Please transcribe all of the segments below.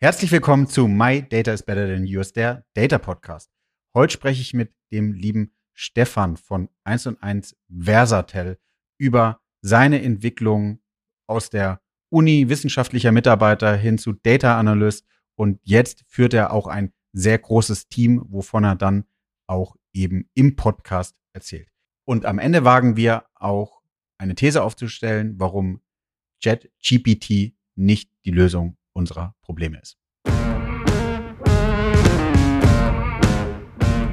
Herzlich willkommen zu My Data is Better Than Yours, der Data Podcast. Heute spreche ich mit dem lieben Stefan von 1 und 1 Versatel über seine Entwicklung aus der Uni, wissenschaftlicher Mitarbeiter hin zu Data Analyst und jetzt führt er auch ein sehr großes Team, wovon er dann auch eben im Podcast erzählt. Und am Ende wagen wir auch eine These aufzustellen, warum JetGPT nicht die Lösung unserer Probleme ist.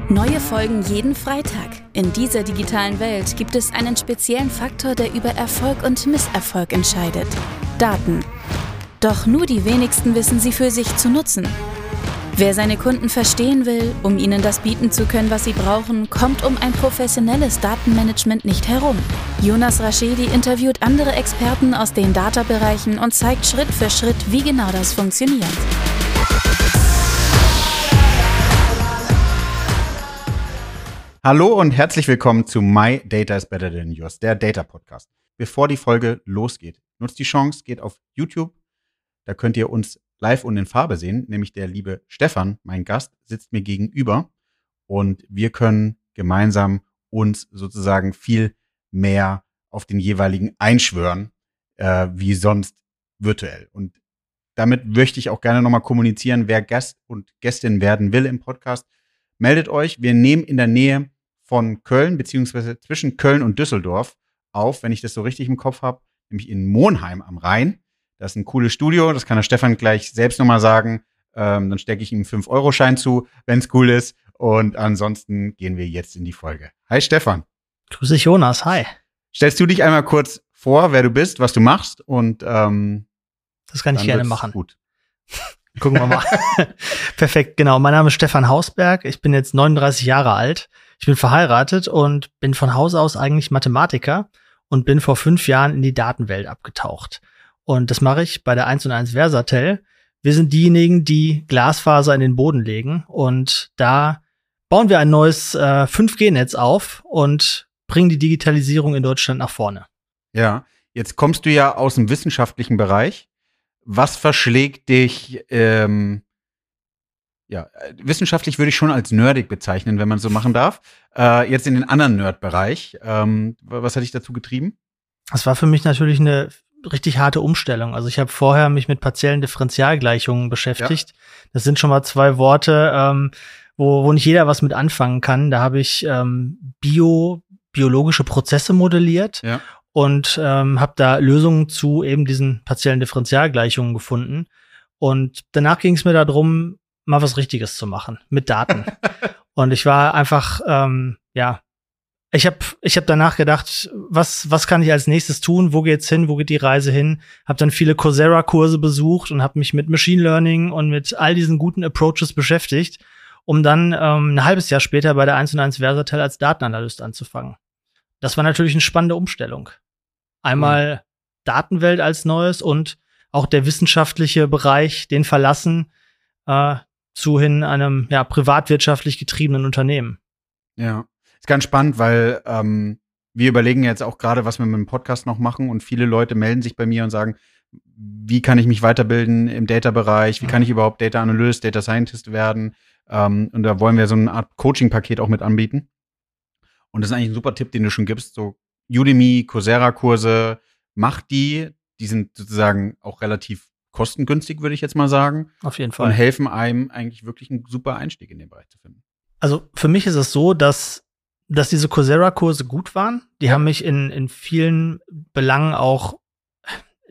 Neue Folgen jeden Freitag. In dieser digitalen Welt gibt es einen speziellen Faktor, der über Erfolg und Misserfolg entscheidet. Daten. Doch nur die wenigsten wissen sie für sich zu nutzen. Wer seine Kunden verstehen will, um ihnen das bieten zu können, was sie brauchen, kommt um ein professionelles Datenmanagement nicht herum. Jonas Raschedi interviewt andere Experten aus den Data-Bereichen und zeigt Schritt für Schritt, wie genau das funktioniert. Hallo und herzlich willkommen zu My Data is Better Than Yours, der Data Podcast. Bevor die Folge losgeht, nutzt die Chance, geht auf YouTube. Da könnt ihr uns live und in Farbe sehen, nämlich der liebe Stefan, mein Gast, sitzt mir gegenüber und wir können gemeinsam uns sozusagen viel mehr auf den jeweiligen einschwören, äh, wie sonst virtuell. Und damit möchte ich auch gerne nochmal kommunizieren, wer Gast und Gästin werden will im Podcast meldet euch. Wir nehmen in der Nähe von Köln, beziehungsweise zwischen Köln und Düsseldorf auf, wenn ich das so richtig im Kopf habe, nämlich in Monheim am Rhein. Das ist ein cooles Studio, das kann der Stefan gleich selbst nochmal sagen. Ähm, dann stecke ich ihm einen 5-Euro-Schein zu, wenn es cool ist. Und ansonsten gehen wir jetzt in die Folge. Hi Stefan. Grüß dich, Jonas. Hi. Stellst du dich einmal kurz vor, wer du bist, was du machst und ähm, das kann ich gerne machen. Gut. Gucken wir mal. Perfekt, genau. Mein Name ist Stefan Hausberg. Ich bin jetzt 39 Jahre alt. Ich bin verheiratet und bin von Haus aus eigentlich Mathematiker und bin vor fünf Jahren in die Datenwelt abgetaucht. Und das mache ich bei der 1 und 1 Versatel. Wir sind diejenigen, die Glasfaser in den Boden legen und da bauen wir ein neues äh, 5G-Netz auf und bringen die Digitalisierung in Deutschland nach vorne. Ja, jetzt kommst du ja aus dem wissenschaftlichen Bereich was verschlägt dich, ähm, ja, wissenschaftlich würde ich schon als nerdig bezeichnen, wenn man so machen darf. Äh, jetzt in den anderen Nerd-Bereich. Ähm, was hat dich dazu getrieben? Das war für mich natürlich eine richtig harte Umstellung. Also ich habe vorher mich mit partiellen Differentialgleichungen beschäftigt. Ja. Das sind schon mal zwei Worte, ähm, wo, wo nicht jeder was mit anfangen kann. Da habe ich ähm, Bio, biologische Prozesse modelliert ja und ähm, habe da Lösungen zu eben diesen partiellen Differentialgleichungen gefunden. Und danach ging es mir darum, mal was Richtiges zu machen mit Daten. und ich war einfach, ähm, ja, ich habe ich hab danach gedacht, was, was kann ich als nächstes tun? Wo geht's hin? Wo geht die Reise hin? Habe dann viele Coursera-Kurse besucht und habe mich mit Machine Learning und mit all diesen guten Approaches beschäftigt, um dann ähm, ein halbes Jahr später bei der 1 und 1 Versatel als Datenanalyst anzufangen. Das war natürlich eine spannende Umstellung. Einmal mhm. Datenwelt als Neues und auch der wissenschaftliche Bereich, den verlassen, äh, zu hin einem ja, privatwirtschaftlich getriebenen Unternehmen. Ja, ist ganz spannend, weil ähm, wir überlegen jetzt auch gerade, was wir mit dem Podcast noch machen und viele Leute melden sich bei mir und sagen, wie kann ich mich weiterbilden im Data-Bereich, wie kann ich überhaupt Data Analyst, Data Scientist werden ähm, und da wollen wir so eine Art Coaching-Paket auch mit anbieten. Und das ist eigentlich ein super Tipp, den du schon gibst, so Udemy, Coursera-Kurse, macht die. Die sind sozusagen auch relativ kostengünstig, würde ich jetzt mal sagen. Auf jeden Fall. Und helfen einem eigentlich wirklich einen super Einstieg in den Bereich zu finden. Also für mich ist es so, dass, dass diese Coursera-Kurse gut waren. Die haben mich in, in vielen Belangen auch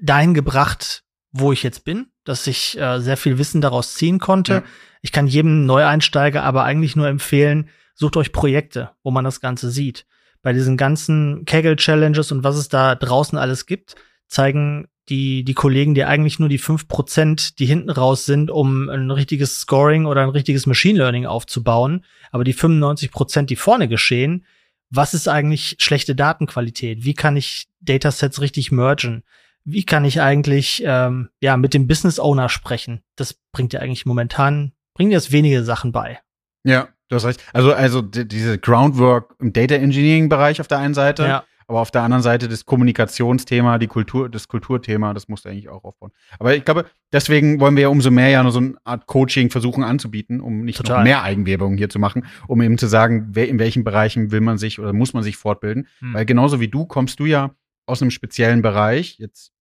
dahin gebracht, wo ich jetzt bin, dass ich äh, sehr viel Wissen daraus ziehen konnte. Ja. Ich kann jedem Neueinsteiger aber eigentlich nur empfehlen, sucht euch Projekte, wo man das Ganze sieht bei diesen ganzen Kegel-Challenges und was es da draußen alles gibt, zeigen die, die Kollegen dir eigentlich nur die fünf Prozent, die hinten raus sind, um ein richtiges Scoring oder ein richtiges Machine Learning aufzubauen. Aber die 95%, Prozent, die vorne geschehen, was ist eigentlich schlechte Datenqualität? Wie kann ich Datasets richtig mergen? Wie kann ich eigentlich ähm, ja mit dem Business Owner sprechen? Das bringt dir eigentlich momentan bringt das wenige Sachen bei. Ja, Du hast recht. Also, also diese Groundwork im Data Engineering Bereich auf der einen Seite. Ja. Aber auf der anderen Seite das Kommunikationsthema, die Kultur, das Kulturthema, das musst du eigentlich auch aufbauen. Aber ich glaube, deswegen wollen wir ja umso mehr ja nur so eine Art Coaching versuchen anzubieten, um nicht Total. noch mehr Eigenwerbung hier zu machen, um eben zu sagen, wer, in welchen Bereichen will man sich oder muss man sich fortbilden. Hm. Weil genauso wie du kommst du ja aus einem speziellen Bereich, jetzt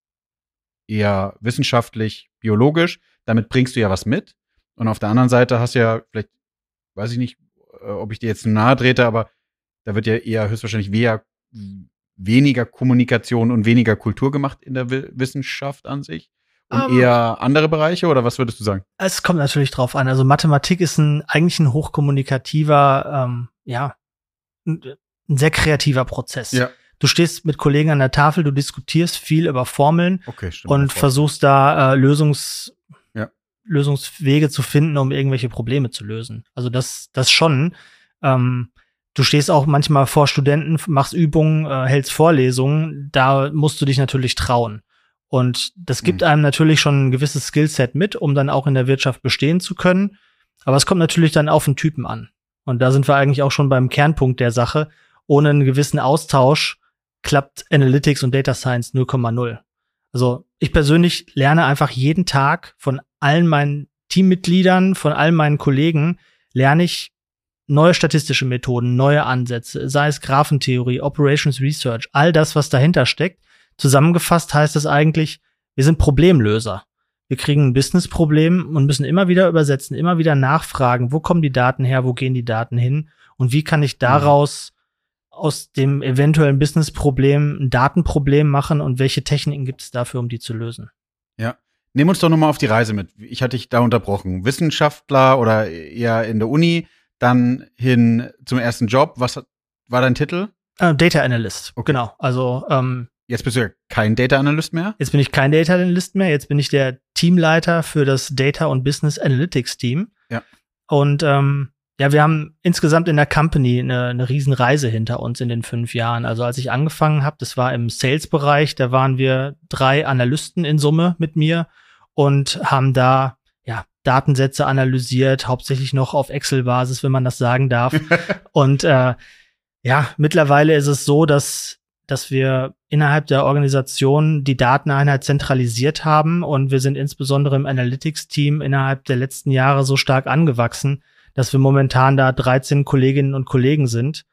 eher wissenschaftlich, biologisch, damit bringst du ja was mit. Und auf der anderen Seite hast du ja, vielleicht, weiß ich nicht, äh, ob ich dir jetzt nahe trete, aber da wird ja eher höchstwahrscheinlich weniger weniger Kommunikation und weniger Kultur gemacht in der Wissenschaft an sich? Und um, ähm. eher andere Bereiche oder was würdest du sagen? Es kommt natürlich drauf an. Also Mathematik ist ein eigentlich ein hochkommunikativer, ähm, ja, ein, ein sehr kreativer Prozess. Ja. Du stehst mit Kollegen an der Tafel, du diskutierst viel über Formeln okay, stimmt, und versuchst da äh, Lösungs, ja. Lösungswege zu finden, um irgendwelche Probleme zu lösen. Also das, das schon. Ähm, Du stehst auch manchmal vor Studenten, machst Übungen, äh, hältst Vorlesungen. Da musst du dich natürlich trauen. Und das gibt mhm. einem natürlich schon ein gewisses Skillset mit, um dann auch in der Wirtschaft bestehen zu können. Aber es kommt natürlich dann auf den Typen an. Und da sind wir eigentlich auch schon beim Kernpunkt der Sache. Ohne einen gewissen Austausch klappt Analytics und Data Science 0,0. Also ich persönlich lerne einfach jeden Tag von allen meinen Teammitgliedern, von allen meinen Kollegen, lerne ich neue statistische Methoden, neue Ansätze, sei es Graphentheorie, Operations Research, all das, was dahinter steckt. Zusammengefasst heißt es eigentlich, wir sind Problemlöser. Wir kriegen ein Businessproblem und müssen immer wieder übersetzen, immer wieder nachfragen, wo kommen die Daten her, wo gehen die Daten hin und wie kann ich daraus aus dem eventuellen Businessproblem ein Datenproblem machen und welche Techniken gibt es dafür, um die zu lösen. Ja. Nimm uns doch nochmal auf die Reise mit. Ich hatte dich da unterbrochen. Wissenschaftler oder eher in der Uni, dann hin zum ersten Job. Was war dein Titel? Uh, Data Analyst, okay. genau. Also ähm, Jetzt bist du ja kein Data Analyst mehr? Jetzt bin ich kein Data Analyst mehr. Jetzt bin ich der Teamleiter für das Data und Business Analytics Team. Ja. Und ähm, ja, wir haben insgesamt in der Company eine, eine Riesenreise hinter uns in den fünf Jahren. Also als ich angefangen habe, das war im Sales-Bereich, da waren wir drei Analysten in Summe mit mir und haben da Datensätze analysiert, hauptsächlich noch auf Excel-Basis, wenn man das sagen darf. und äh, ja, mittlerweile ist es so, dass dass wir innerhalb der Organisation die Dateneinheit zentralisiert haben und wir sind insbesondere im Analytics-Team innerhalb der letzten Jahre so stark angewachsen, dass wir momentan da 13 Kolleginnen und Kollegen sind.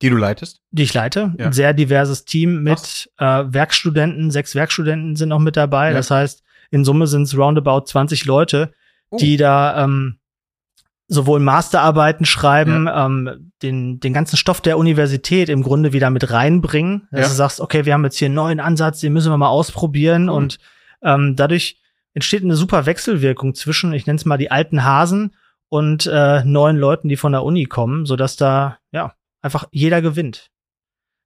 Die du leitest? Die ich leite. Ja. Ein sehr diverses Team mit äh, Werkstudenten. Sechs Werkstudenten sind noch mit dabei. Ja. Das heißt, in Summe sind es roundabout 20 Leute, oh. die da ähm, sowohl Masterarbeiten schreiben, ja. ähm, den, den ganzen Stoff der Universität im Grunde wieder mit reinbringen. Dass ja. du sagst, okay, wir haben jetzt hier einen neuen Ansatz, den müssen wir mal ausprobieren. Mhm. Und ähm, dadurch entsteht eine super Wechselwirkung zwischen, ich nenne es mal die alten Hasen und äh, neuen Leuten, die von der Uni kommen, sodass da ja einfach jeder gewinnt.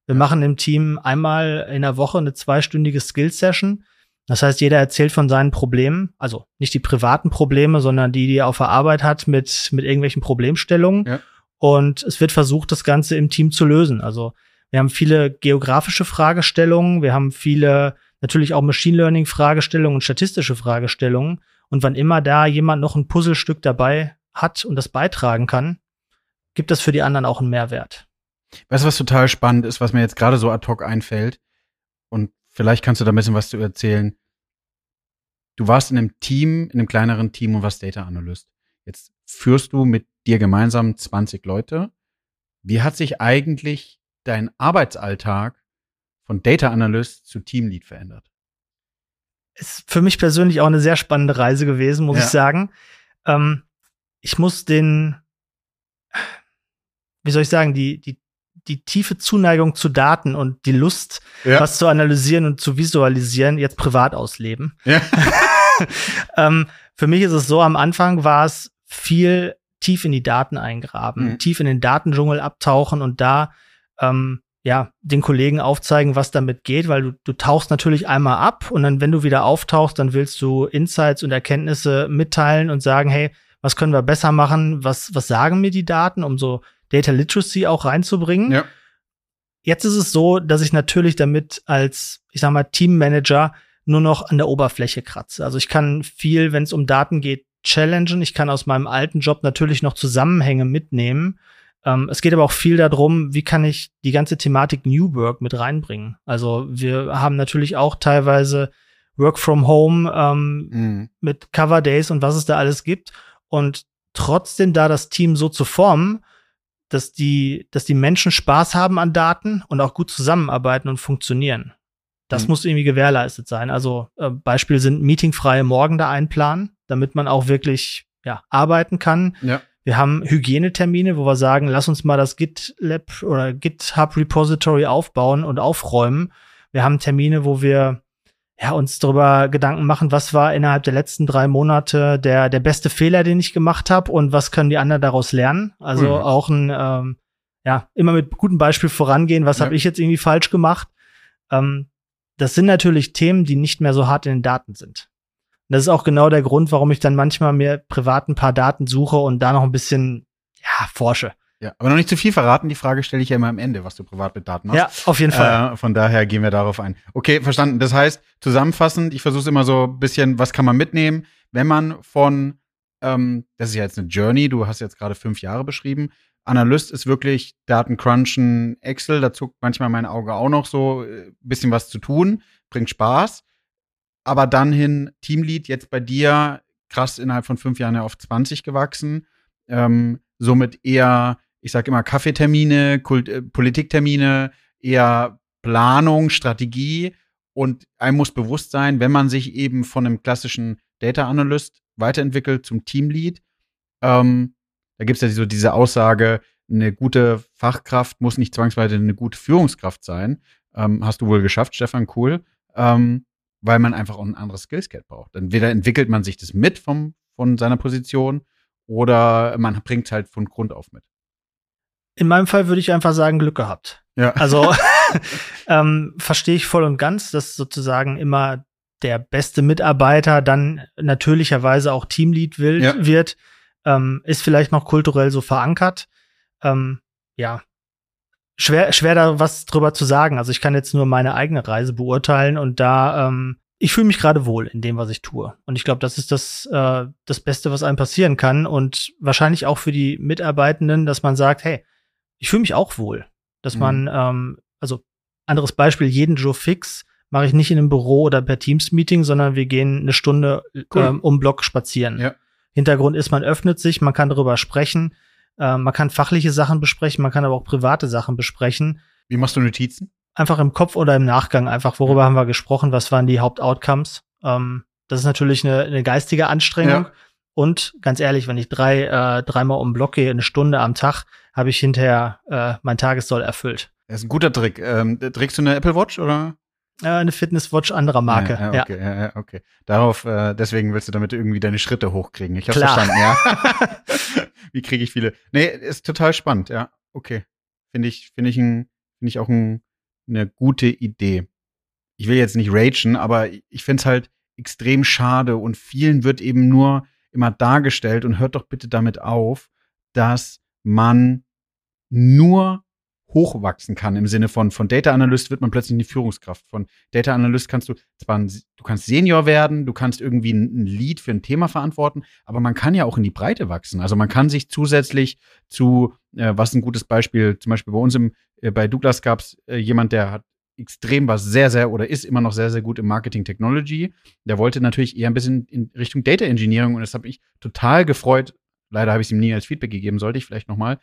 Wir machen im Team einmal in der Woche eine zweistündige Skills-Session das heißt, jeder erzählt von seinen Problemen, also nicht die privaten Probleme, sondern die, die er auf der Arbeit hat mit, mit irgendwelchen Problemstellungen. Ja. Und es wird versucht, das Ganze im Team zu lösen. Also wir haben viele geografische Fragestellungen, wir haben viele natürlich auch Machine Learning Fragestellungen und statistische Fragestellungen. Und wann immer da jemand noch ein Puzzlestück dabei hat und das beitragen kann, gibt das für die anderen auch einen Mehrwert. Weißt du, was total spannend ist, was mir jetzt gerade so ad hoc einfällt? Und Vielleicht kannst du da ein bisschen was zu erzählen. Du warst in einem Team, in einem kleineren Team und warst Data Analyst. Jetzt führst du mit dir gemeinsam 20 Leute. Wie hat sich eigentlich dein Arbeitsalltag von Data Analyst zu Teamlead verändert? Ist für mich persönlich auch eine sehr spannende Reise gewesen, muss ja. ich sagen. Ähm, ich muss den, wie soll ich sagen, die, die die tiefe Zuneigung zu Daten und die Lust, ja. was zu analysieren und zu visualisieren, jetzt privat ausleben. Ja. ähm, für mich ist es so, am Anfang war es viel tief in die Daten eingraben, mhm. tief in den Datendschungel abtauchen und da ähm, ja den Kollegen aufzeigen, was damit geht, weil du, du tauchst natürlich einmal ab und dann, wenn du wieder auftauchst, dann willst du Insights und Erkenntnisse mitteilen und sagen, hey, was können wir besser machen? Was, was sagen mir die Daten, um so Data Literacy auch reinzubringen. Ja. Jetzt ist es so, dass ich natürlich damit als, ich sag mal, Teammanager nur noch an der Oberfläche kratze. Also ich kann viel, wenn es um Daten geht, challengen. Ich kann aus meinem alten Job natürlich noch Zusammenhänge mitnehmen. Ähm, es geht aber auch viel darum, wie kann ich die ganze Thematik New Work mit reinbringen. Also wir haben natürlich auch teilweise Work from Home ähm, mhm. mit Cover Days und was es da alles gibt. Und trotzdem da das Team so zu formen, dass die, dass die Menschen Spaß haben an Daten und auch gut zusammenarbeiten und funktionieren. Das mhm. muss irgendwie gewährleistet sein. Also äh, Beispiel sind meetingfreie Morgen da einplanen, damit man auch wirklich ja, arbeiten kann. Ja. Wir haben Hygienetermine, wo wir sagen, lass uns mal das GitLab oder GitHub Repository aufbauen und aufräumen. Wir haben Termine, wo wir ja, uns darüber Gedanken machen, was war innerhalb der letzten drei Monate der, der beste Fehler, den ich gemacht habe und was können die anderen daraus lernen. Also mhm. auch ein, ähm, ja, immer mit gutem Beispiel vorangehen, was ja. habe ich jetzt irgendwie falsch gemacht. Ähm, das sind natürlich Themen, die nicht mehr so hart in den Daten sind. Und das ist auch genau der Grund, warum ich dann manchmal mir privat ein paar Daten suche und da noch ein bisschen, ja, forsche. Ja, aber noch nicht zu viel verraten. Die Frage stelle ich ja immer am Ende, was du privat mit Daten machst. Ja, auf jeden Fall. Äh, von daher gehen wir darauf ein. Okay, verstanden. Das heißt, zusammenfassend, ich versuche immer so ein bisschen, was kann man mitnehmen, wenn man von, ähm, das ist ja jetzt eine Journey, du hast jetzt gerade fünf Jahre beschrieben. Analyst ist wirklich Datencrunchen, Excel, da zuckt manchmal mein Auge auch noch so äh, bisschen was zu tun, bringt Spaß. Aber dann hin Teamlead, jetzt bei dir krass innerhalb von fünf Jahren ja auf 20 gewachsen. Ähm, somit eher ich sage immer Kaffeetermine, Kult, äh, Politiktermine, eher Planung, Strategie und einem muss bewusst sein, wenn man sich eben von einem klassischen Data Analyst weiterentwickelt zum Teamlead, ähm, da gibt es ja so diese Aussage, eine gute Fachkraft muss nicht zwangsweise eine gute Führungskraft sein. Ähm, hast du wohl geschafft, Stefan, cool. Ähm, weil man einfach auch ein anderes Skillset braucht. Entweder entwickelt man sich das mit vom, von seiner Position oder man bringt es halt von Grund auf mit. In meinem Fall würde ich einfach sagen, Glück gehabt. Ja. Also ähm, verstehe ich voll und ganz, dass sozusagen immer der beste Mitarbeiter dann natürlicherweise auch Teamlead will, ja. wird, ähm, ist vielleicht noch kulturell so verankert. Ähm, ja, schwer, schwer da was drüber zu sagen. Also ich kann jetzt nur meine eigene Reise beurteilen und da, ähm, ich fühle mich gerade wohl in dem, was ich tue. Und ich glaube, das ist das, äh, das Beste, was einem passieren kann. Und wahrscheinlich auch für die Mitarbeitenden, dass man sagt, hey, ich fühle mich auch wohl, dass mhm. man, ähm, also anderes Beispiel, jeden Joe Fix mache ich nicht in einem Büro oder per Teams-Meeting, sondern wir gehen eine Stunde cool. ähm, um Block spazieren. Ja. Hintergrund ist, man öffnet sich, man kann darüber sprechen, äh, man kann fachliche Sachen besprechen, man kann aber auch private Sachen besprechen. Wie machst du Notizen? Einfach im Kopf oder im Nachgang, einfach worüber ja. haben wir gesprochen, was waren die Hauptoutcomes. Ähm, das ist natürlich eine, eine geistige Anstrengung. Ja. Und ganz ehrlich, wenn ich drei, äh, dreimal um Block gehe, eine Stunde am Tag, habe ich hinterher äh, mein Tagessoll erfüllt. Das ist ein guter Trick. Ähm, trägst du eine Apple Watch oder? Äh, eine Fitnesswatch anderer Marke. Ja, ja, okay, ja. ja, okay. Darauf, äh, deswegen willst du damit irgendwie deine Schritte hochkriegen. Ich hab's Klar. verstanden, ja. Wie kriege ich viele? Nee, ist total spannend, ja. Okay. Finde ich, finde ich ein, finde ich auch ein, eine gute Idee. Ich will jetzt nicht ragen, aber ich finde es halt extrem schade und vielen wird eben nur immer dargestellt und hört doch bitte damit auf, dass man nur hochwachsen kann im Sinne von von Data Analyst wird man plötzlich eine Führungskraft. Von Data Analyst kannst du zwar ein, du kannst Senior werden, du kannst irgendwie ein, Lead für ein Thema verantworten, aber man kann ja auch in die Breite wachsen. Also man kann sich zusätzlich zu äh, was ein gutes Beispiel, zum Beispiel bei uns im äh, bei Douglas gab es äh, jemand, der hat extrem was sehr sehr oder ist immer noch sehr sehr gut im Marketing Technology. Der wollte natürlich eher ein bisschen in Richtung Data Engineering und das habe ich total gefreut. Leider habe ich es ihm nie als Feedback gegeben, sollte ich vielleicht noch mal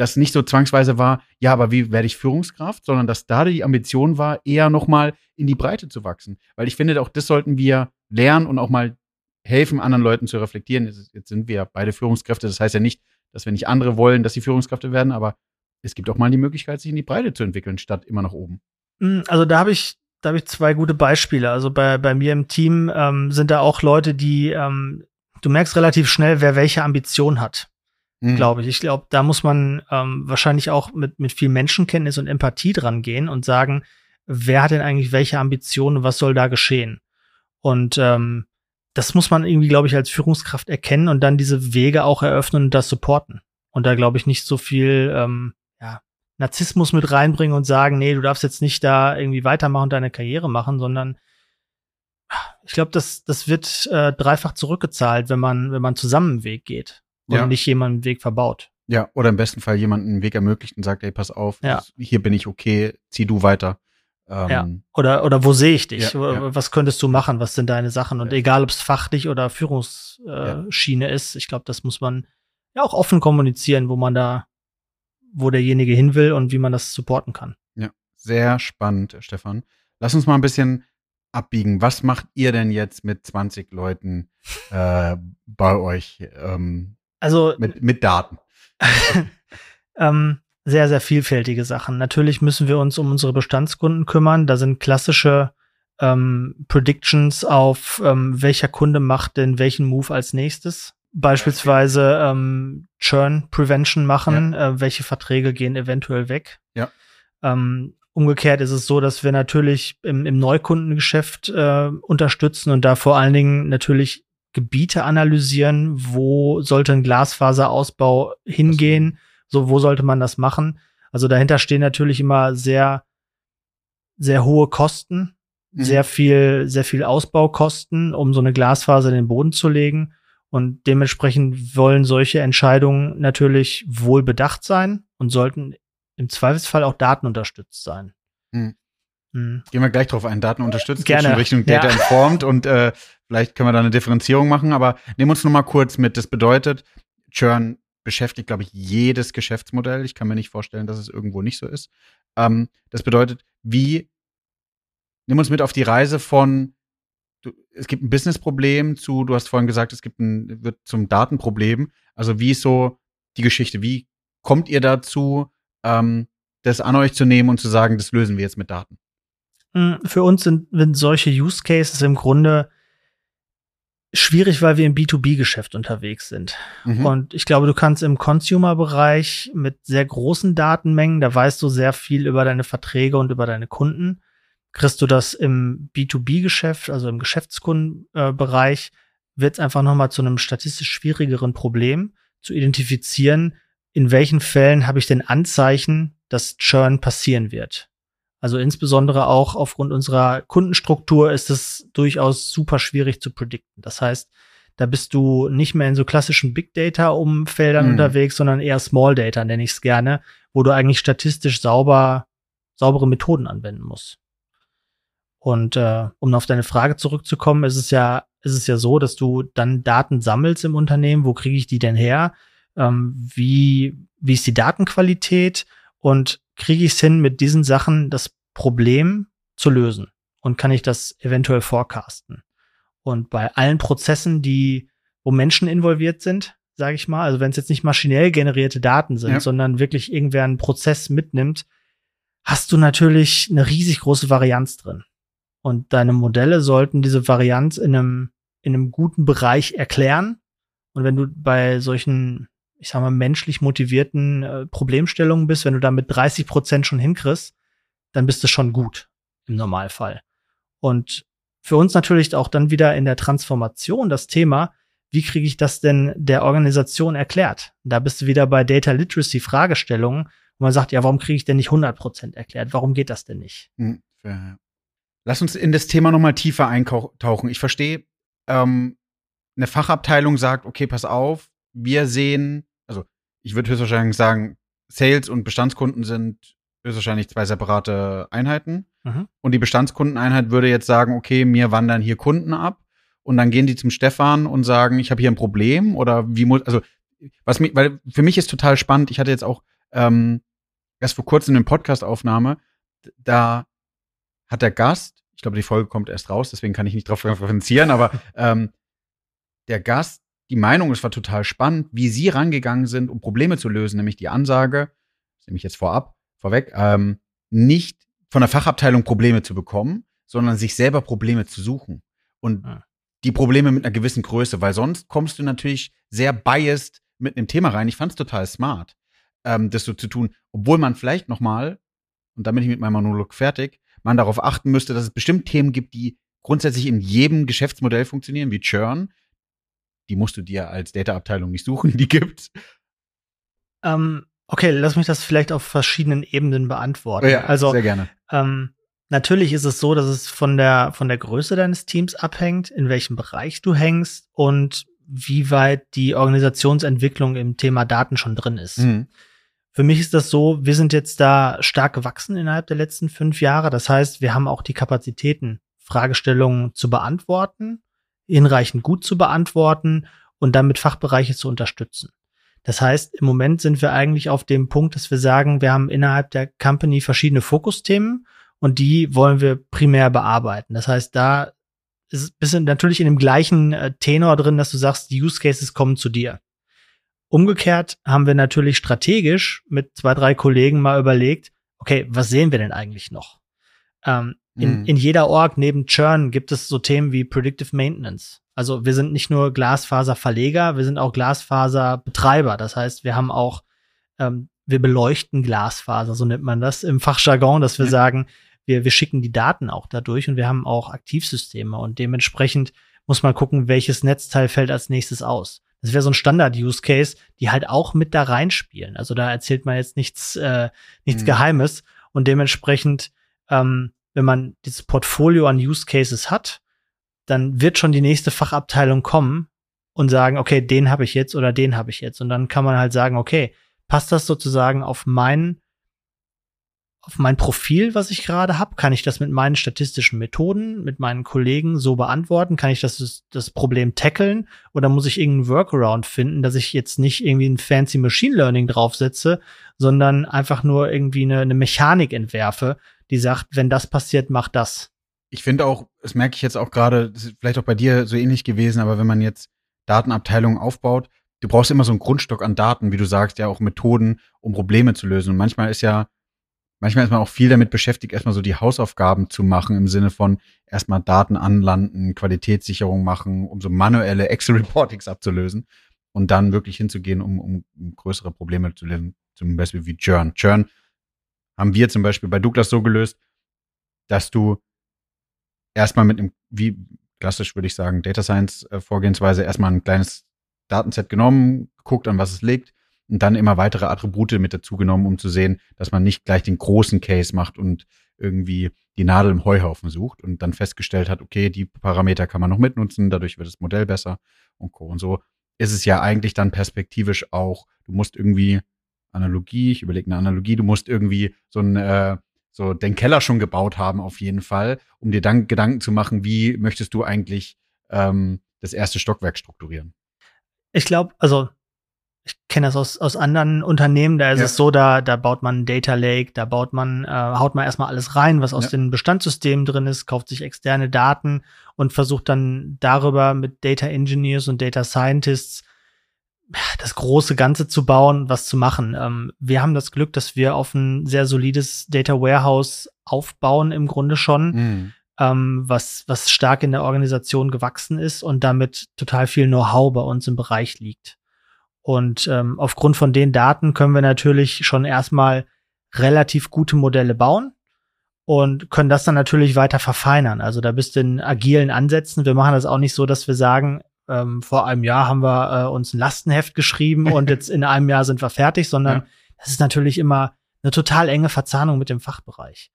das nicht so zwangsweise war, ja, aber wie werde ich Führungskraft, sondern dass da die Ambition war, eher nochmal in die Breite zu wachsen. Weil ich finde, auch das sollten wir lernen und auch mal helfen, anderen Leuten zu reflektieren. Jetzt sind wir beide Führungskräfte. Das heißt ja nicht, dass wir nicht andere wollen, dass sie Führungskräfte werden, aber es gibt auch mal die Möglichkeit, sich in die Breite zu entwickeln, statt immer nach oben. Hm, also da habe ich, da habe ich zwei gute Beispiele. Also bei, bei mir im Team ähm, sind da auch Leute, die, ähm, du merkst relativ schnell, wer welche Ambition hat mhm. glaube ich. Ich glaube, da muss man ähm, wahrscheinlich auch mit, mit viel Menschenkenntnis und Empathie dran gehen und sagen, wer hat denn eigentlich welche Ambitionen, was soll da geschehen? Und ähm, das muss man irgendwie, glaube ich, als Führungskraft erkennen und dann diese Wege auch eröffnen und das supporten. Und da glaube ich nicht so viel ähm, ja, Narzissmus mit reinbringen und sagen, nee, du darfst jetzt nicht da irgendwie weitermachen und deine Karriere machen, sondern ich glaube, das, das wird äh, dreifach zurückgezahlt, wenn man, wenn man zusammen einen Weg geht und ja. nicht jemanden Weg verbaut. Ja, oder im besten Fall jemanden einen Weg ermöglicht und sagt, ey, pass auf, Ja. hier bin ich okay, zieh du weiter. Ähm, Ja. Oder, oder wo sehe ich dich? Ja, ja. Was könntest du machen? Was sind deine Sachen? Und Ja. egal, ob es fachlich oder Führungsschiene Schiene ist, ich glaube, das muss man ja auch offen kommunizieren, wo man da, wo derjenige hin will und wie man das supporten kann. Sehr spannend, Stefan. Lass uns mal ein bisschen abbiegen. Was macht ihr denn jetzt mit 20 Leuten äh, bei euch ähm, Also mit, mit Daten? ähm, sehr, sehr vielfältige Sachen. Natürlich müssen wir uns um unsere Bestandskunden kümmern. Da sind klassische ähm, Predictions auf, ähm, welcher Kunde macht denn welchen Move als nächstes. Beispielsweise ähm, Churn Prevention machen, äh, welche Verträge gehen eventuell weg. Ja. Ähm, umgekehrt ist es so, dass wir natürlich im, im Neukundengeschäft äh, unterstützen und da vor allen Dingen natürlich Gebiete analysieren, wo sollte ein Glasfaserausbau hingehen, so wo sollte man das machen. Also dahinter stehen natürlich immer sehr, sehr hohe Kosten, Mhm. sehr viel, sehr viel Ausbaukosten, um so eine Glasfaser in den Boden zu legen. Und dementsprechend wollen solche Entscheidungen natürlich wohl bedacht sein und sollten im Zweifelsfall auch datenunterstützt sein. Mhm. Mhm. Gehen wir gleich drauf ein. Daten unterstützt, Gerne. schon Richtung Data Ja. informed und äh, vielleicht können wir da eine Differenzierung machen, aber nehmen uns nur mal kurz mit. Das bedeutet, Churn beschäftigt, glaube ich, jedes Geschäftsmodell. Ich kann mir nicht vorstellen, dass es irgendwo nicht so ist. Ähm, das bedeutet, wie nimm uns mit auf die Reise von du, es gibt ein Businessproblem zu, du hast vorhin gesagt, es gibt ein, wird zum Datenproblem. Also wie ist so die Geschichte? Wie kommt ihr dazu, ähm, das an euch zu nehmen und zu sagen, das lösen wir jetzt mit Daten? Mm, Für uns sind, sind solche Use Cases im Grunde schwierig, weil wir im B2B-Geschäft unterwegs sind. Mhm. Und ich glaube, du kannst im Consumer-Bereich mit sehr großen Datenmengen, da weißt du sehr viel über deine Verträge und über deine Kunden. Kriegst du das im B2B-Geschäft, also im Geschäftskundenbereich, wird es einfach nochmal zu einem statistisch schwierigeren Problem zu identifizieren, in welchen Fällen habe ich denn Anzeichen, dass Churn passieren wird. Also insbesondere auch aufgrund unserer Kundenstruktur ist es durchaus super schwierig zu predikten. Das heißt, da bist du nicht mehr in so klassischen Big Data Umfeldern Mhm. unterwegs, sondern eher Small Data nenne ich es gerne, wo du eigentlich statistisch sauber saubere Methoden anwenden musst. Und äh, um auf deine Frage zurückzukommen, ist es ja ist es ja so, dass du dann Daten sammelst im Unternehmen. Wo kriege ich die denn her? Ähm, wie wie ist die Datenqualität? Und kriege ich es hin, mit diesen Sachen das Problem zu lösen? Und kann ich das eventuell forecasten? Und bei allen Prozessen, die, wo Menschen involviert sind, sage ich mal, also wenn es jetzt nicht maschinell generierte Daten sind, Ja. sondern wirklich irgendwer einen Prozess mitnimmt, hast du natürlich eine riesig große Varianz drin. Und deine Modelle sollten diese Varianz in einem, in einem guten Bereich erklären. Und wenn du bei solchen, ich sag mal, menschlich motivierten äh, Problemstellungen bist, wenn du da mit 30 Prozent schon hinkriegst, dann bist du schon gut im Normalfall. Und für uns natürlich auch dann wieder in der Transformation das Thema, wie kriege ich das denn der Organisation erklärt? Da bist du wieder bei Data Literacy Fragestellungen, wo man sagt, ja, warum kriege ich denn nicht 100 Prozent erklärt? Warum geht das denn nicht? Hm. Lass uns in das Thema noch mal tiefer eintauchen. Ich verstehe, ähm, eine Fachabteilung sagt, okay, pass auf, wir sehen, ich würde höchstwahrscheinlich sagen, Sales und Bestandskunden sind höchstwahrscheinlich zwei separate Einheiten. Mhm. Und die Bestandskundeneinheit würde jetzt sagen, okay, mir wandern hier Kunden ab. Und dann gehen die zum Stefan und sagen, ich habe hier ein Problem oder wie muss, also was mich, weil für mich ist total spannend, ich hatte jetzt auch ähm, erst vor kurzem eine Podcast-Aufnahme, da hat der Gast, ich glaube, die Folge kommt erst raus, deswegen kann ich nicht drauf referenzieren, aber ähm, der Gast, die Meinung, es war total spannend, wie sie rangegangen sind, um Probleme zu lösen, nämlich die Ansage, das nehme ich jetzt vorab, vorweg, ähm, nicht von der Fachabteilung Probleme zu bekommen, sondern sich selber Probleme zu suchen. Und Ah. die Probleme mit einer gewissen Größe, weil sonst kommst du natürlich sehr biased mit einem Thema rein. Ich fand es total smart, ähm, das so zu tun, obwohl man vielleicht noch mal, und da bin ich mit meinem Monolog fertig, man darauf achten müsste, dass es bestimmt Themen gibt, die grundsätzlich in jedem Geschäftsmodell funktionieren, wie Churn. Die musst du dir als Data-Abteilung nicht suchen, die gibt's. Ähm, okay, lass mich das vielleicht auf verschiedenen Ebenen beantworten. also sehr gerne. Ähm, natürlich ist es so, dass es von der, von der Größe deines Teams abhängt, in welchem Bereich du hängst und wie weit die Organisationsentwicklung im Thema Daten schon drin ist. Mhm. Für mich ist das so, wir sind jetzt da stark gewachsen innerhalb der letzten fünf Jahre. Das heißt, wir haben auch die Kapazitäten, Fragestellungen zu beantworten, hinreichend gut zu beantworten und damit Fachbereiche zu unterstützen. Das heißt, im Moment sind wir eigentlich auf dem Punkt, dass wir sagen, wir haben innerhalb der Company verschiedene Fokusthemen und die wollen wir primär bearbeiten. Das heißt, da ist ein bisschen natürlich in dem gleichen äh, Tenor drin, dass du sagst, die Use Cases kommen zu dir. Umgekehrt haben wir natürlich strategisch mit zwei, drei Kollegen mal überlegt, okay, was sehen wir denn eigentlich noch? Ähm, in, mhm. in jeder Org neben Churn gibt es so Themen wie Predictive Maintenance. Also wir sind nicht nur Glasfaserverleger, wir sind auch Glasfaserbetreiber. Das heißt, wir haben auch, ähm, wir beleuchten Glasfaser, so nennt man das im Fachjargon, dass wir ja. sagen, wir, wir schicken die Daten auch dadurch und wir haben auch Aktivsysteme und dementsprechend muss man gucken, welches Netzteil fällt als nächstes aus. Das wäre so ein Standard-Use-Case, die halt auch mit da reinspielen. Also da erzählt man jetzt nichts, äh, nichts mhm. Geheimes und dementsprechend ähm, wenn man dieses Portfolio an Use Cases hat, dann wird schon die nächste Fachabteilung kommen und sagen, okay, den habe ich jetzt oder den habe ich jetzt. Und dann kann man halt sagen, okay, passt das sozusagen auf mein, auf mein Profil, was ich gerade habe? Kann ich das mit meinen statistischen Methoden, mit meinen Kollegen so beantworten? Kann ich das, das Problem tackeln? Oder muss ich irgendeinen Workaround finden, dass ich jetzt nicht irgendwie ein fancy Machine Learning draufsetze, sondern einfach nur irgendwie eine, eine Mechanik entwerfe, die sagt, wenn das passiert, mach das. Ich finde auch, das merke ich jetzt auch gerade, das ist vielleicht auch bei dir so ähnlich gewesen, aber wenn man jetzt Datenabteilungen aufbaut, du brauchst immer so einen Grundstock an Daten, wie du sagst, ja auch Methoden, um Probleme zu lösen. Und manchmal ist ja, manchmal ist man auch viel damit beschäftigt, erstmal so die Hausaufgaben zu machen, im Sinne von erstmal Daten anlanden, Qualitätssicherung machen, um so manuelle Excel-Reportings abzulösen und dann wirklich hinzugehen, um, um, größere Probleme zu lösen, zum Beispiel wie Churn. Churn haben wir zum Beispiel bei Douglas so gelöst, dass du erstmal mit einem, wie klassisch würde ich sagen, Data Science äh, Vorgehensweise erstmal ein kleines Datenset genommen, geguckt, an was es liegt und dann immer weitere Attribute mit dazu genommen, um zu sehen, dass man nicht gleich den großen Case macht und irgendwie die Nadel im Heuhaufen sucht und dann festgestellt hat, okay, die Parameter kann man noch mitnutzen, dadurch wird das Modell besser und co. Und so ist es ja eigentlich dann perspektivisch auch, du musst irgendwie Analogie, ich überlege eine Analogie, du musst irgendwie so ein äh, so den Keller schon gebaut haben auf jeden Fall, um dir dann Gedanken zu machen, wie möchtest du eigentlich ähm, das erste Stockwerk strukturieren? Ich glaube, also ich kenne das aus, aus anderen Unternehmen, da ist ja. es so, da, da baut man Data Lake, da baut man, äh, haut man erstmal alles rein, was aus ja. den Bestandssystemen drin ist, kauft sich externe Daten und versucht dann darüber mit Data Engineers und Data Scientists das große Ganze zu bauen, was zu machen. Ähm, wir haben das Glück, dass wir auf ein sehr solides Data Warehouse aufbauen im Grunde schon, mhm. ähm, was, was stark in der Organisation gewachsen ist und damit total viel Know-how bei uns im Bereich liegt. Und ähm, aufgrund von den Daten können wir natürlich schon erstmal relativ gute Modelle bauen und können das dann natürlich weiter verfeinern. Also da bist du in agilen Ansätzen. Wir machen das auch nicht so, dass wir sagen, ähm, vor einem Jahr haben wir äh, uns ein Lastenheft geschrieben und jetzt in einem Jahr sind wir fertig, sondern ja. das ist natürlich immer eine total enge Verzahnung mit dem Fachbereich.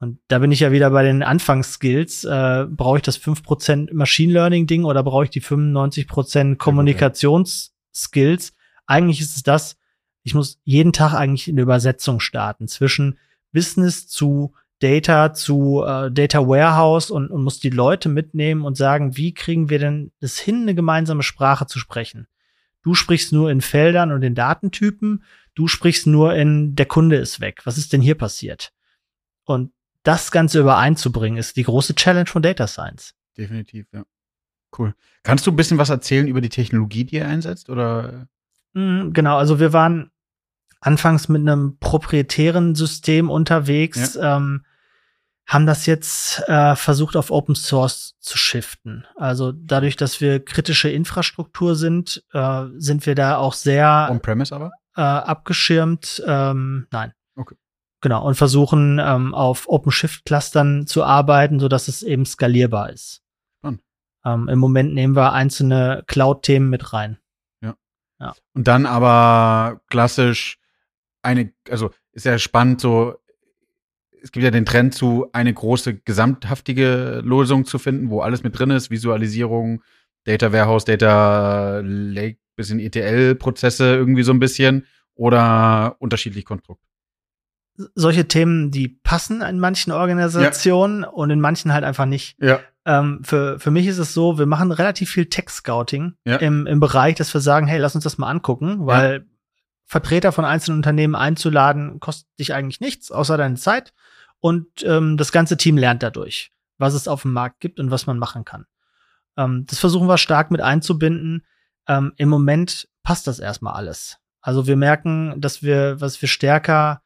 Und da bin ich ja wieder bei den Anfangsskills. Äh, brauche ich das 5% Machine Learning-Ding oder brauche ich die 95% Kommunikationsskills? Eigentlich ist es das, ich muss jeden Tag eigentlich eine Übersetzung starten zwischen Business zu Data zu äh, Data Warehouse und, und muss die Leute mitnehmen und sagen, wie kriegen wir denn es hin, eine gemeinsame Sprache zu sprechen? Du sprichst nur in Feldern und in Datentypen, du sprichst nur in der Kunde ist weg. Was ist denn hier passiert? Und das Ganze übereinzubringen, ist die große Challenge von Data Science. Definitiv, ja. Cool. Kannst du ein bisschen was erzählen über die Technologie, die ihr einsetzt? Oder? Mm, genau, also wir waren anfangs mit einem proprietären System unterwegs, ja. ähm, haben das jetzt äh, versucht auf Open Source zu shiften. Also dadurch, dass wir kritische Infrastruktur sind, äh, sind wir da auch sehr On-Premise aber? Äh, abgeschirmt. Ähm, nein. Okay. Genau, und versuchen ähm, auf OpenShift-Clustern zu arbeiten, sodass es eben skalierbar ist. Ähm, Im Moment nehmen wir einzelne Cloud-Themen mit rein. Ja. ja. Und dann aber klassisch eine, also ist ja spannend, so es gibt ja den Trend zu, eine große gesamthaftige Lösung zu finden, wo alles mit drin ist, Visualisierung, Data Warehouse, Data Lake, bisschen ETL-Prozesse irgendwie so ein bisschen oder unterschiedlich Konstrukt? Solche Themen, die passen in manchen Organisationen ja. und in manchen halt einfach nicht. Ja. Ähm, für, für mich ist es so, wir machen relativ viel Tech-Scouting ja. im, im Bereich, dass wir sagen, hey, lass uns das mal angucken, weil. Vertreter von einzelnen Unternehmen einzuladen, kostet dich eigentlich nichts, außer deine Zeit. Und ähm, das ganze Team lernt dadurch, was es auf dem Markt gibt und was man machen kann. Ähm, das versuchen wir stark mit einzubinden. Ähm, Im Moment passt das erstmal alles. Also wir merken, dass wir, was wir stärker,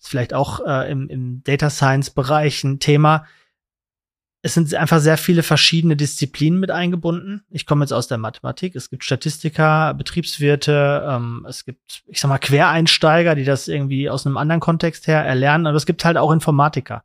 vielleicht auch äh, im, im Data Science Bereich ein Thema, es sind einfach sehr viele verschiedene Disziplinen mit eingebunden. Ich komme jetzt aus der Mathematik. Es gibt Statistiker, Betriebswirte, ähm, es gibt, ich sag mal, Quereinsteiger, die das irgendwie aus einem anderen Kontext her erlernen. Aber es gibt halt auch Informatiker.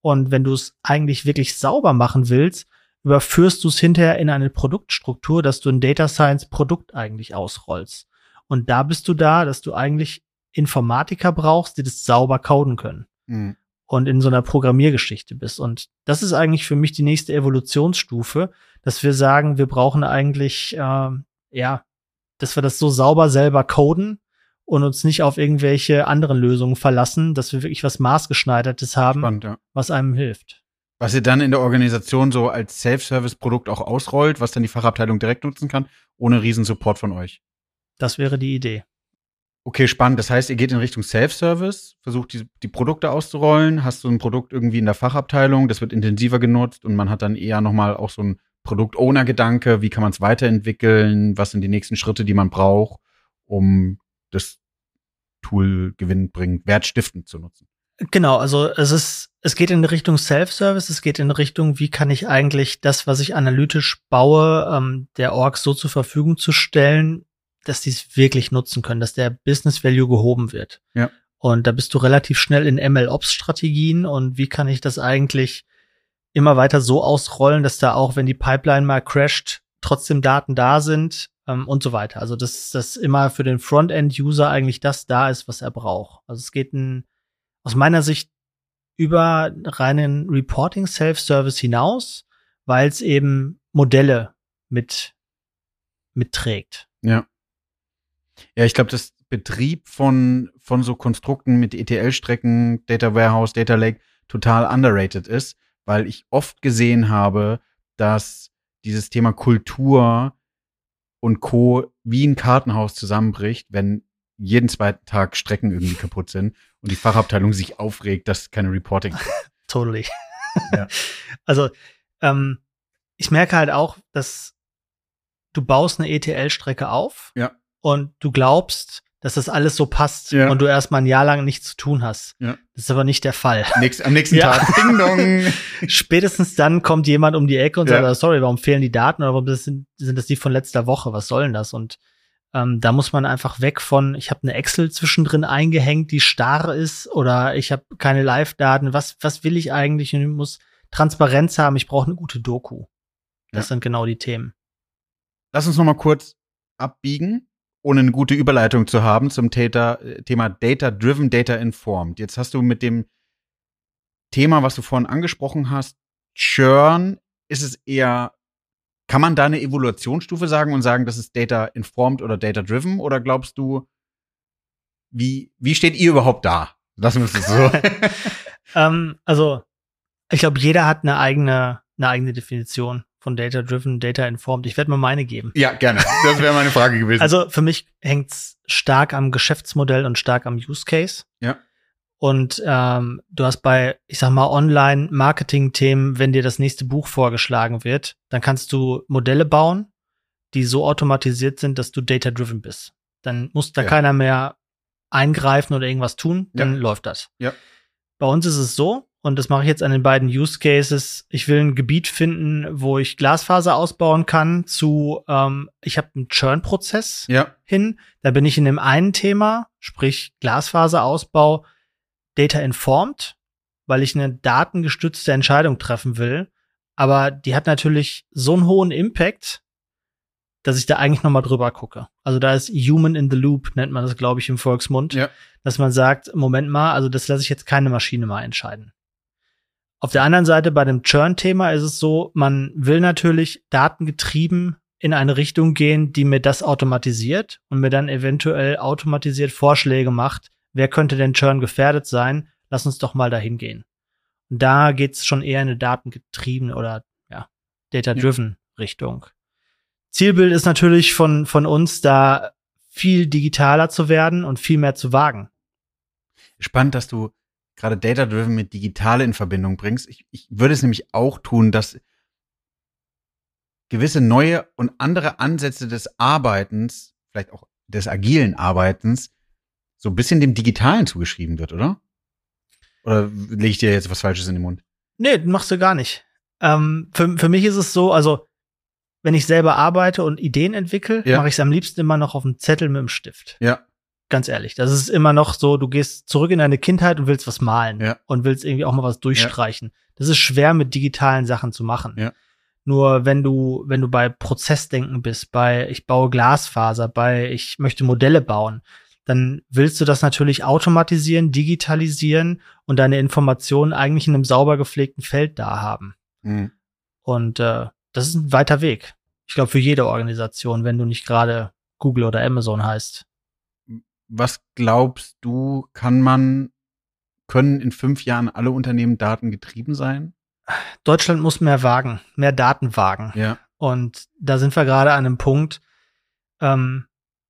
Und wenn du es eigentlich wirklich sauber machen willst, überführst du es hinterher in eine Produktstruktur, dass du ein Data Science Produkt eigentlich ausrollst. Und da bist du da, dass du eigentlich Informatiker brauchst, die das sauber coden können. Mhm. Und in so einer Programmiergeschichte bist. Und das ist eigentlich für mich die nächste Evolutionsstufe, dass wir sagen, wir brauchen eigentlich, äh, ja, dass wir das so sauber selber coden und uns nicht auf irgendwelche anderen Lösungen verlassen, dass wir wirklich was maßgeschneidertes haben, Spannend, ja. was einem hilft. Was ihr dann in der Organisation so als Self-Service-Produkt auch ausrollt, was dann die Fachabteilung direkt nutzen kann, ohne Riesensupport von euch. Das wäre die Idee. Okay, spannend. Das heißt, ihr geht in Richtung Self-Service, versucht die, die Produkte auszurollen, hast du ein Produkt irgendwie in der Fachabteilung, das wird intensiver genutzt und man hat dann eher nochmal auch so ein Produkt-Owner-Gedanke, wie kann man es weiterentwickeln, was sind die nächsten Schritte, die man braucht, um das Tool gewinnbringend, wertstiftend zu nutzen. Genau, also es ist, es geht in Richtung Self-Service, es geht in Richtung, wie kann ich eigentlich das, was ich analytisch baue, ähm, der Org so zur Verfügung zu stellen, dass die es wirklich nutzen können, dass der Business Value gehoben wird. Ja. Und da bist du relativ schnell in ML-Ops-Strategien und wie kann ich das eigentlich immer weiter so ausrollen, dass da auch, wenn die Pipeline mal crasht, trotzdem Daten da sind ähm, und so weiter. Also dass das immer für den Frontend-User eigentlich das da ist, was er braucht. Also es geht ein aus meiner Sicht über reinen Reporting Self-Service hinaus, weil es eben Modelle mit mitträgt. Ja. Ja, ich glaube, das Betrieb von, von so Konstrukten mit ETL-Strecken, Data Warehouse, Data Lake total underrated ist, weil ich oft gesehen habe, dass dieses Thema Kultur und Co. wie ein Kartenhaus zusammenbricht, wenn jeden zweiten Tag Strecken irgendwie kaputt sind und die Fachabteilung sich aufregt, dass keine Reporting. totally. Ja. Also, ähm, ich merke halt auch, dass du baust eine ETL-Strecke auf ja. Und du glaubst, dass das alles so passt ja. und du erstmal ein Jahr lang nichts zu tun hast. Ja. Das ist aber nicht der Fall. Nächst, am nächsten ja. Tag, ding dong. Spätestens dann kommt jemand um die Ecke und sagt, sorry, warum fehlen die Daten oder warum sind, sind das die von letzter Woche? Was soll denn das? Und ähm, da muss man einfach weg von, ich habe eine Excel zwischendrin eingehängt, die starr ist oder ich habe keine Live-Daten. Was, was will ich eigentlich? Und ich muss Transparenz haben, ich brauche eine gute Doku. Das sind genau die Themen. Lass uns noch mal kurz abbiegen, ohne eine gute Überleitung zu haben zum Theta, Thema Data-Driven, Data-Informed. Jetzt hast du mit dem Thema, was du vorhin angesprochen hast, Churn, ist es eher kann man da eine Evaluationsstufe sagen und sagen, das ist Data informed oder Data driven? Oder glaubst du, wie, wie steht ihr überhaupt da? Lassen wir es so. ähm, also, ich glaube, jeder hat eine eigene, eine eigene Definition von Data driven, Data informed. Ich werde mal meine geben. Ja, gerne. Das wäre meine Frage gewesen. Also, für mich hängt es stark am Geschäftsmodell und stark am Use Case. Ja. Und ähm, du hast bei, ich sag mal, Online-Marketing-Themen, wenn dir das nächste Buch vorgeschlagen wird, dann kannst du Modelle bauen, die so automatisiert sind, dass du data-driven bist. Dann muss da ja. keiner mehr eingreifen oder irgendwas tun, dann ja. läuft das. Ja. Bei uns ist es so, und das mache ich jetzt an den beiden Use Cases. Ich will ein Gebiet finden, wo ich Glasfaser ausbauen kann, zu ähm, ich habe einen Churn-Prozess ja. hin. Da bin ich in dem einen Thema, sprich Glasfaserausbau, data informed, weil ich eine datengestützte Entscheidung treffen will. Aber die hat natürlich so einen hohen Impact, dass ich da eigentlich noch mal drüber gucke. Also da ist Human in the Loop, nennt man das, glaube ich, im Volksmund. Ja. Dass man sagt, Moment mal, also das lasse ich jetzt keine Maschine mal entscheiden. Auf der anderen Seite bei dem Churn-Thema ist es so, man will natürlich datengetrieben in eine Richtung gehen, die mir das automatisiert und mir dann eventuell automatisiert Vorschläge macht, wer könnte denn Churn gefährdet sein, lass uns doch mal dahin gehen. Und da geht's schon eher in eine datengetriebene oder ja, data-driven ja. Richtung. Zielbild ist natürlich von, von uns da viel digitaler zu werden und viel mehr zu wagen. Spannend, dass du gerade Data-Driven mit digital in Verbindung bringst. Ich, ich würde es nämlich auch tun, dass gewisse neue und andere Ansätze des Arbeitens, vielleicht auch des agilen Arbeitens, so ein bisschen dem Digitalen zugeschrieben wird, oder? Oder lege ich dir jetzt was Falsches in den Mund? Nee, machst du gar nicht. Ähm, für, für mich ist es so, also wenn ich selber arbeite und Ideen entwickle, ja. mache ich es am liebsten immer noch auf dem Zettel mit dem Stift. Ja. Ganz ehrlich, das ist immer noch so, du gehst zurück in deine Kindheit und willst was malen ja. und willst irgendwie auch mal was durchstreichen. Ja. Das ist schwer mit digitalen Sachen zu machen. Ja. Nur wenn du, wenn du bei Prozessdenken bist, bei ich baue Glasfaser, bei ich möchte Modelle bauen, dann willst du das natürlich automatisieren, digitalisieren und deine Informationen eigentlich in einem sauber gepflegten Feld da haben. Mhm. Und äh, das ist ein weiter Weg. Ich glaube, für jede Organisation, wenn du nicht gerade Google oder Amazon heißt. Was glaubst du, kann man, können in fünf Jahren alle Unternehmen datengetrieben sein? Deutschland muss mehr wagen, mehr Daten wagen. Ja. Und da sind wir gerade an einem Punkt, ähm,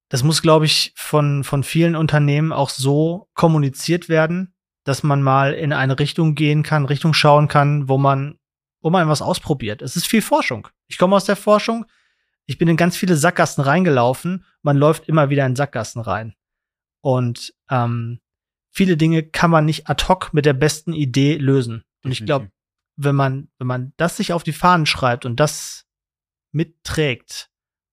das muss, glaube ich, von, von vielen Unternehmen auch so kommuniziert werden, dass man mal in eine Richtung gehen kann, Richtung schauen kann, wo man, wo man was ausprobiert. Es ist viel Forschung. Ich komme aus der Forschung. Ich bin in ganz viele Sackgassen reingelaufen. Man läuft immer wieder in Sackgassen rein. Und ähm, viele Dinge kann man nicht ad hoc mit der besten Idee lösen. Und ich glaube, wenn man, wenn man das sich auf die Fahnen schreibt und das mitträgt,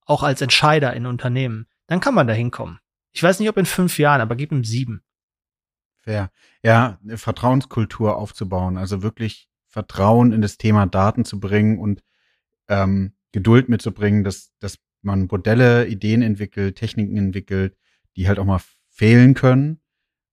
auch als Entscheider in Unternehmen, dann kann man da hinkommen. Ich weiß nicht, ob in fünf Jahren, aber gib ihm sieben. Fair. Ja, eine Vertrauenskultur aufzubauen, also wirklich Vertrauen in das Thema Daten zu bringen und ähm, Geduld mitzubringen, dass, dass man Modelle, Ideen entwickelt, Techniken entwickelt, die halt auch mal fehlen können,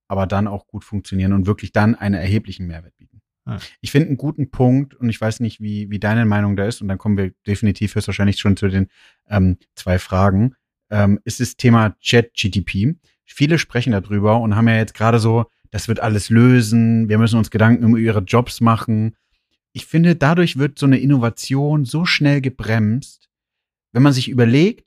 aber dann auch gut funktionieren und wirklich dann einen erheblichen Mehrwert bieten. Ja. Ich finde einen guten Punkt und ich weiß nicht, wie, wie deine Meinung da ist und dann kommen wir definitiv höchstwahrscheinlich schon zu den ähm, zwei Fragen, ähm, ist das Thema Chat-GTP. Viele sprechen darüber und haben ja jetzt gerade so, das wird alles lösen, wir müssen uns Gedanken über ihre Jobs machen. Ich finde, dadurch wird so eine Innovation so schnell gebremst, wenn man sich überlegt,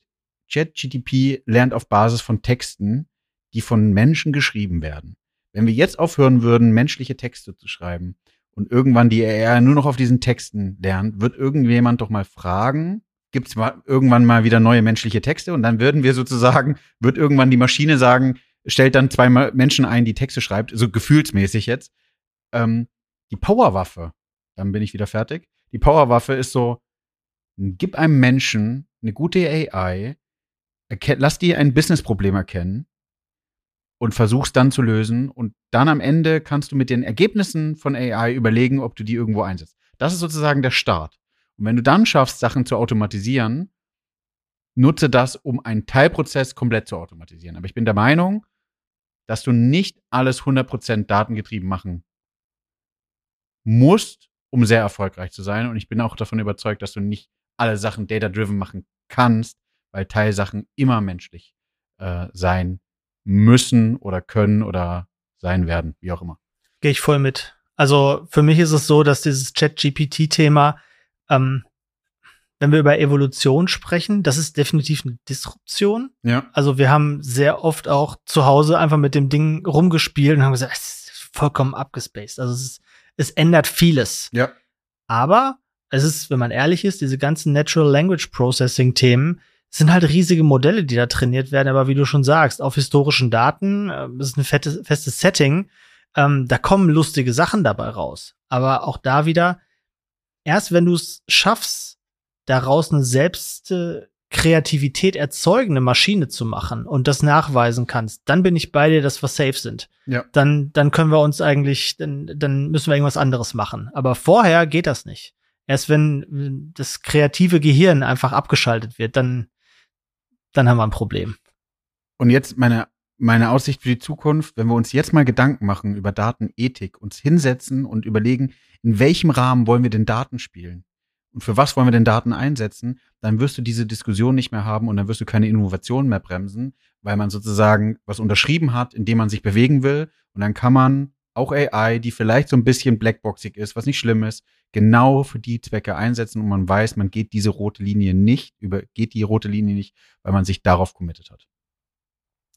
ChatGTP lernt auf Basis von Texten, die von Menschen geschrieben werden. Wenn wir jetzt aufhören würden, menschliche Texte zu schreiben und irgendwann die AI nur noch auf diesen Texten lernt, wird irgendjemand doch mal fragen, gibt es irgendwann mal wieder neue menschliche Texte und dann würden wir sozusagen, wird irgendwann die Maschine sagen, stellt dann zwei Menschen ein, die Texte schreibt, so gefühlsmäßig jetzt. Ähm, die Powerwaffe, dann bin ich wieder fertig. Die Powerwaffe ist so, gib einem Menschen eine gute AI, lass die ein Businessproblem erkennen und versuch's dann zu lösen. Und dann am Ende kannst du mit den Ergebnissen von AI überlegen, ob du die irgendwo einsetzt. Das ist sozusagen der Start. Und wenn du dann schaffst, Sachen zu automatisieren, nutze das, um einen Teilprozess komplett zu automatisieren. Aber ich bin der Meinung, dass du nicht alles 100% datengetrieben machen musst, um sehr erfolgreich zu sein. Und ich bin auch davon überzeugt, dass du nicht alle Sachen data-driven machen kannst, weil Teilsachen immer menschlich äh, sein müssen oder können oder sein werden, wie auch immer. Gehe ich voll mit. Also für mich ist es so, dass dieses Chat-GPT-Thema, ähm, wenn wir über Evolution sprechen, das ist definitiv eine Disruption. Ja. Also wir haben sehr oft auch zu Hause einfach mit dem Ding rumgespielt und haben gesagt, es ist vollkommen abgespaced. Also es, ist, es ändert vieles. Ja. Aber es ist, wenn man ehrlich ist, diese ganzen Natural Language Processing Themen, sind halt riesige Modelle, die da trainiert werden, aber wie du schon sagst, auf historischen Daten, äh, das ist ein fettes, festes Setting, ähm, da kommen lustige Sachen dabei raus. Aber auch da wieder, erst wenn du es schaffst, daraus eine selbst äh, Kreativität erzeugende Maschine zu machen und das nachweisen kannst, dann bin ich bei dir, dass wir safe sind. Ja. Dann, dann können wir uns eigentlich, dann, dann müssen wir irgendwas anderes machen. Aber vorher geht das nicht. Erst wenn das kreative Gehirn einfach abgeschaltet wird, dann dann haben wir ein Problem. Und jetzt meine meine Aussicht für die Zukunft, wenn wir uns jetzt mal Gedanken machen über Datenethik, uns hinsetzen und überlegen, in welchem Rahmen wollen wir denn Daten spielen? Und für was wollen wir denn Daten einsetzen? Dann wirst du diese Diskussion nicht mehr haben und dann wirst du keine Innovation mehr bremsen, weil man sozusagen was unterschrieben hat, in dem man sich bewegen will. Und dann kann man auch AI, die vielleicht so ein bisschen blackboxig ist, was nicht schlimm ist, genau für die Zwecke einsetzen und man weiß, man geht diese rote Linie nicht, über, geht die rote Linie nicht, weil man sich darauf committed hat.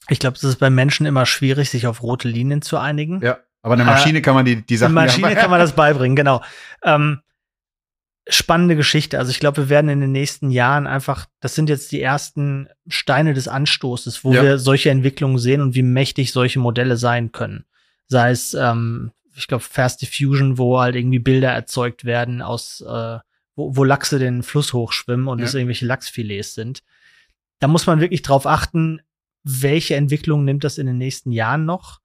Ich glaube, es ist bei Menschen immer schwierig, sich auf rote Linien zu einigen. Ja, aber eine Maschine äh, kann man die, die Sachen. Eine Maschine kann man das beibringen, genau. Ähm, spannende Geschichte. Also ich glaube, wir werden in den nächsten Jahren einfach, das sind jetzt die ersten Steine des Anstoßes, wo ja. wir solche Entwicklungen sehen und wie mächtig solche Modelle sein können. Sei es, ähm, ich glaube, Fast Diffusion, wo halt irgendwie Bilder erzeugt werden aus, äh, wo, wo Lachse den Fluss hochschwimmen und ja. es irgendwelche Lachsfilets sind. Da muss man wirklich drauf achten, welche Entwicklung nimmt das in den nächsten Jahren noch?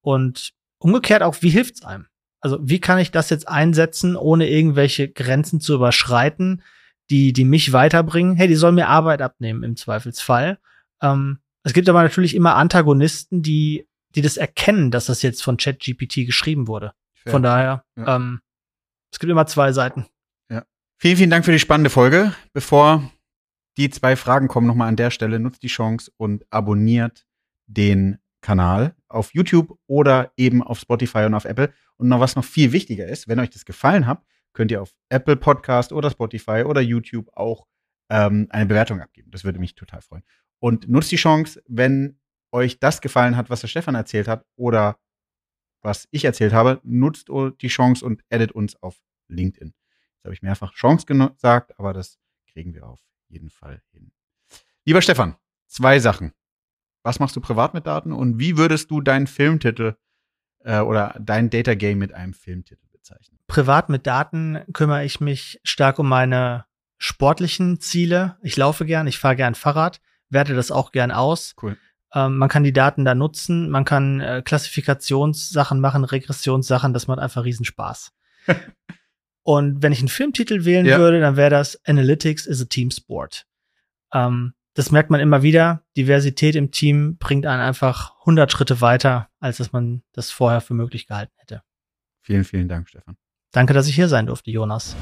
Und umgekehrt auch, wie hilft's einem? Also, wie kann ich das jetzt einsetzen, ohne irgendwelche Grenzen zu überschreiten, die, die mich weiterbringen? Hey, die sollen mir Arbeit abnehmen im Zweifelsfall. Ähm, es gibt aber natürlich immer Antagonisten, die, die das erkennen, dass das jetzt von ChatGPT geschrieben wurde. Fair. Von daher, ja. ähm, es gibt immer zwei Seiten. Ja. Vielen, vielen Dank für die spannende Folge. Bevor die zwei Fragen kommen nochmal an der Stelle. Nutzt die Chance und abonniert den Kanal auf YouTube oder eben auf Spotify und auf Apple. Und noch was noch viel wichtiger ist, wenn euch das gefallen hat, könnt ihr auf Apple Podcast oder Spotify oder YouTube auch ähm, eine Bewertung abgeben. Das würde mich total freuen. Und nutzt die Chance, wenn euch das gefallen hat, was der Stefan erzählt hat oder was ich erzählt habe, nutzt die Chance und edit uns auf LinkedIn. Jetzt habe ich mehrfach Chance gesagt, aber das kriegen wir auf jeden Fall hin. Lieber Stefan, zwei Sachen. Was machst du privat mit Daten und wie würdest du deinen Filmtitel äh, oder dein Data Game mit einem Filmtitel bezeichnen? Privat mit Daten kümmere ich mich stark um meine sportlichen Ziele. Ich laufe gern, ich fahre gern Fahrrad, werte das auch gern aus. Cool. Ähm, man kann die Daten da nutzen, man kann äh, Klassifikationssachen machen, Regressionssachen, das macht einfach Riesenspaß. Und wenn ich einen Filmtitel wählen ja. würde, dann wäre das Analytics is a Team Sport. Ähm, das merkt man immer wieder. Diversität im Team bringt einen einfach 100 Schritte weiter, als dass man das vorher für möglich gehalten hätte. Vielen, vielen Dank, Stefan. Danke, dass ich hier sein durfte, Jonas.